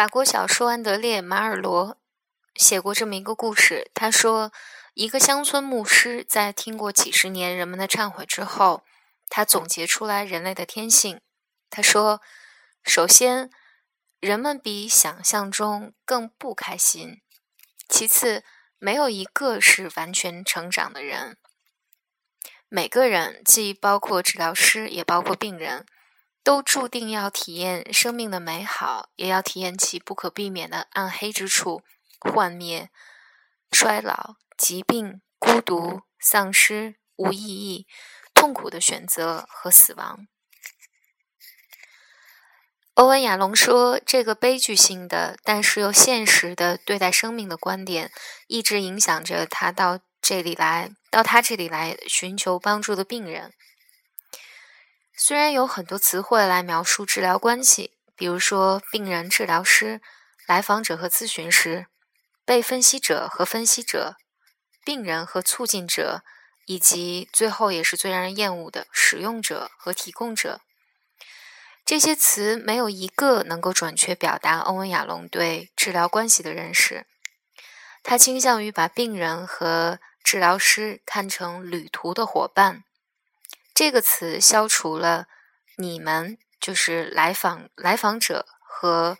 法国小说安德烈·马尔罗写过这么一个故事。他说，一个乡村牧师在听过几十年人们的忏悔之后，他总结出来人类的天性。他说，首先，人们比想象中更不开心；其次，没有一个是完全成长的人。每个人，既包括治疗师，也包括病人。都注定要体验生命的美好，也要体验其不可避免的暗黑之处：幻灭、衰老、疾病、孤独、丧失、无意义、痛苦的选择和死亡。欧文·亚龙说：“这个悲剧性的，但是又现实的对待生命的观点，一直影响着他到这里来，到他这里来寻求帮助的病人。”虽然有很多词汇来描述治疗关系，比如说病人、治疗师、来访者和咨询师、被分析者和分析者、病人和促进者，以及最后也是最让人厌恶的使用者和提供者，这些词没有一个能够准确表达欧文·亚龙对治疗关系的认识。他倾向于把病人和治疗师看成旅途的伙伴。这个词消除了你们就是来访来访者和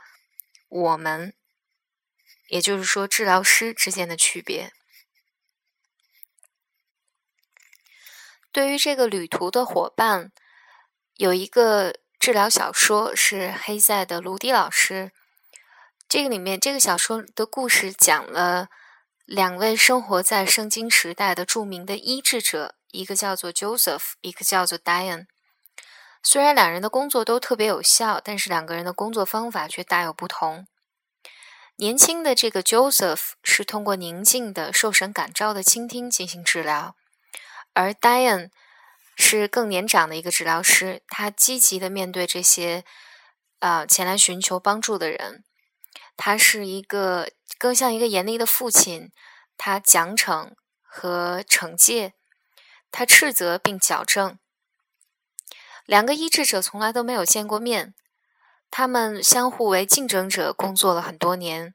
我们，也就是说治疗师之间的区别。对于这个旅途的伙伴，有一个治疗小说是黑塞的《卢迪老师》。这个里面这个小说的故事讲了两位生活在圣经时代的著名的医治者。一个叫做 Joseph，一个叫做 Diane。虽然两人的工作都特别有效，但是两个人的工作方法却大有不同。年轻的这个 Joseph 是通过宁静的、受神感召的倾听进行治疗，而 Diane 是更年长的一个治疗师，他积极的面对这些啊前来寻求帮助的人。他是一个更像一个严厉的父亲，他奖惩和惩戒。他斥责并矫正。两个医治者从来都没有见过面，他们相互为竞争者工作了很多年，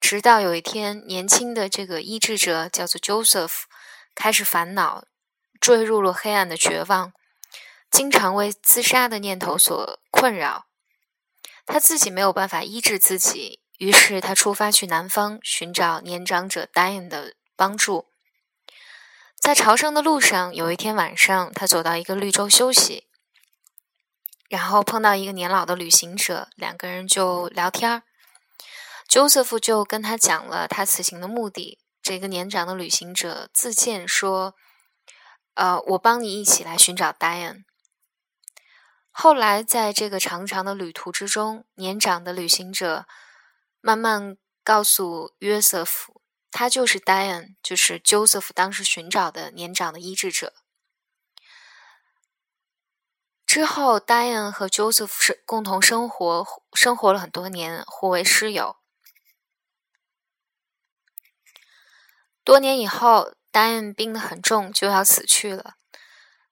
直到有一天，年轻的这个医治者叫做 Joseph，开始烦恼，坠入了黑暗的绝望，经常为自杀的念头所困扰。他自己没有办法医治自己，于是他出发去南方寻找年长者 Diane 的帮助。在朝圣的路上，有一天晚上，他走到一个绿洲休息，然后碰到一个年老的旅行者，两个人就聊天儿。Joseph 就跟他讲了他此行的目的。这个年长的旅行者自荐说：“呃，我帮你一起来寻找 Diane。”后来，在这个长长的旅途之中，年长的旅行者慢慢告诉约瑟夫。他就是 Diane，就是 Joseph 当时寻找的年长的医治者。之后，Diane 和 Joseph 是共同生活，生活了很多年，互为师友。多年以后，Diane 病得很重，就要死去了。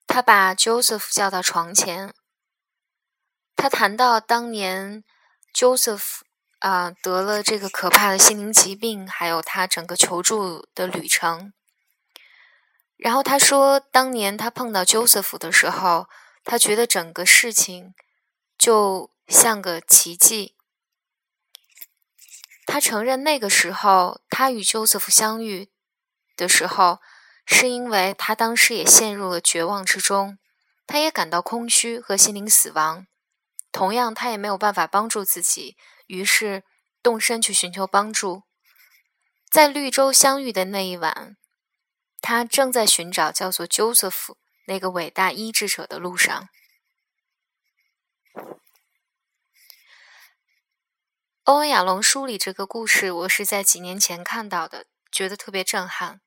他把 Joseph 叫到床前，他谈到当年 Joseph。啊，得了这个可怕的心灵疾病，还有他整个求助的旅程。然后他说，当年他碰到 Joseph 的时候，他觉得整个事情就像个奇迹。他承认那个时候他与 Joseph 相遇的时候，是因为他当时也陷入了绝望之中，他也感到空虚和心灵死亡。同样，他也没有办法帮助自己。于是动身去寻求帮助，在绿洲相遇的那一晚，他正在寻找叫做 Joseph 那个伟大医治者的路上。欧文·亚龙书里这个故事，我是在几年前看到的，觉得特别震撼，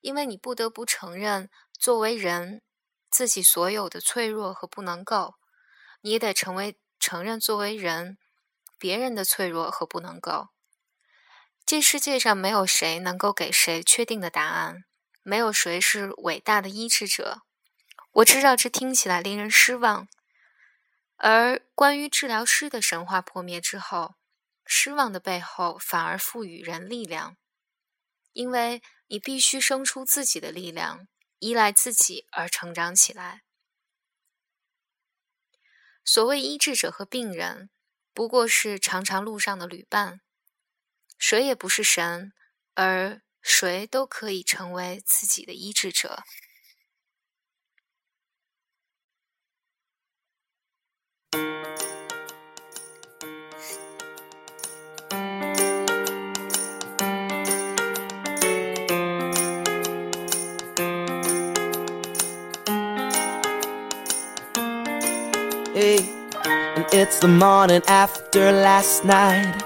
因为你不得不承认，作为人，自己所有的脆弱和不能够，你也得成为承认作为人。别人的脆弱和不能够，这世界上没有谁能够给谁确定的答案，没有谁是伟大的医治者。我知道这听起来令人失望，而关于治疗师的神话破灭之后，失望的背后反而赋予人力量，因为你必须生出自己的力量，依赖自己而成长起来。所谓医治者和病人，不过是长长路上的旅伴，谁也不是神，而谁都可以成为自己的医治者。It's the morning after last night.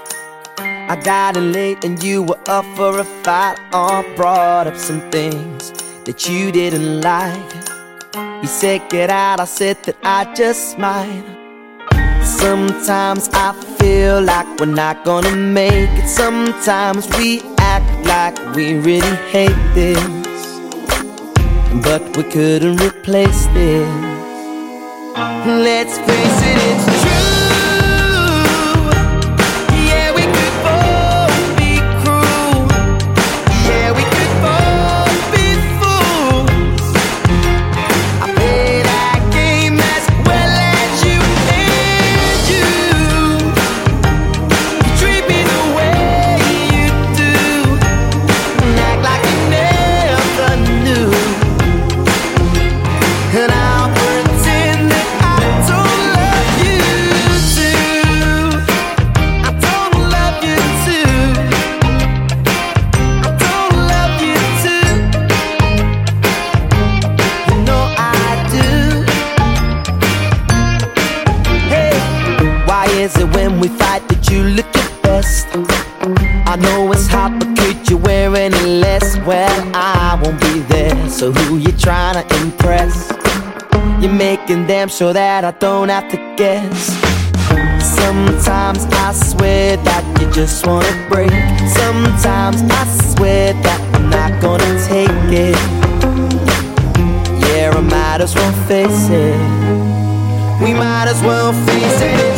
I got in late and you were up for a fight, or brought up some things that you didn't like. You said get out, I said that I just might. Sometimes I feel like we're not gonna make it. Sometimes we act like we really hate this, but we couldn't replace this. Let's face making them so that I don't have to guess. Sometimes I swear that you just wanna break. Sometimes I swear that I'm not gonna take it. Yeah, I might as well face it. We might as well face it.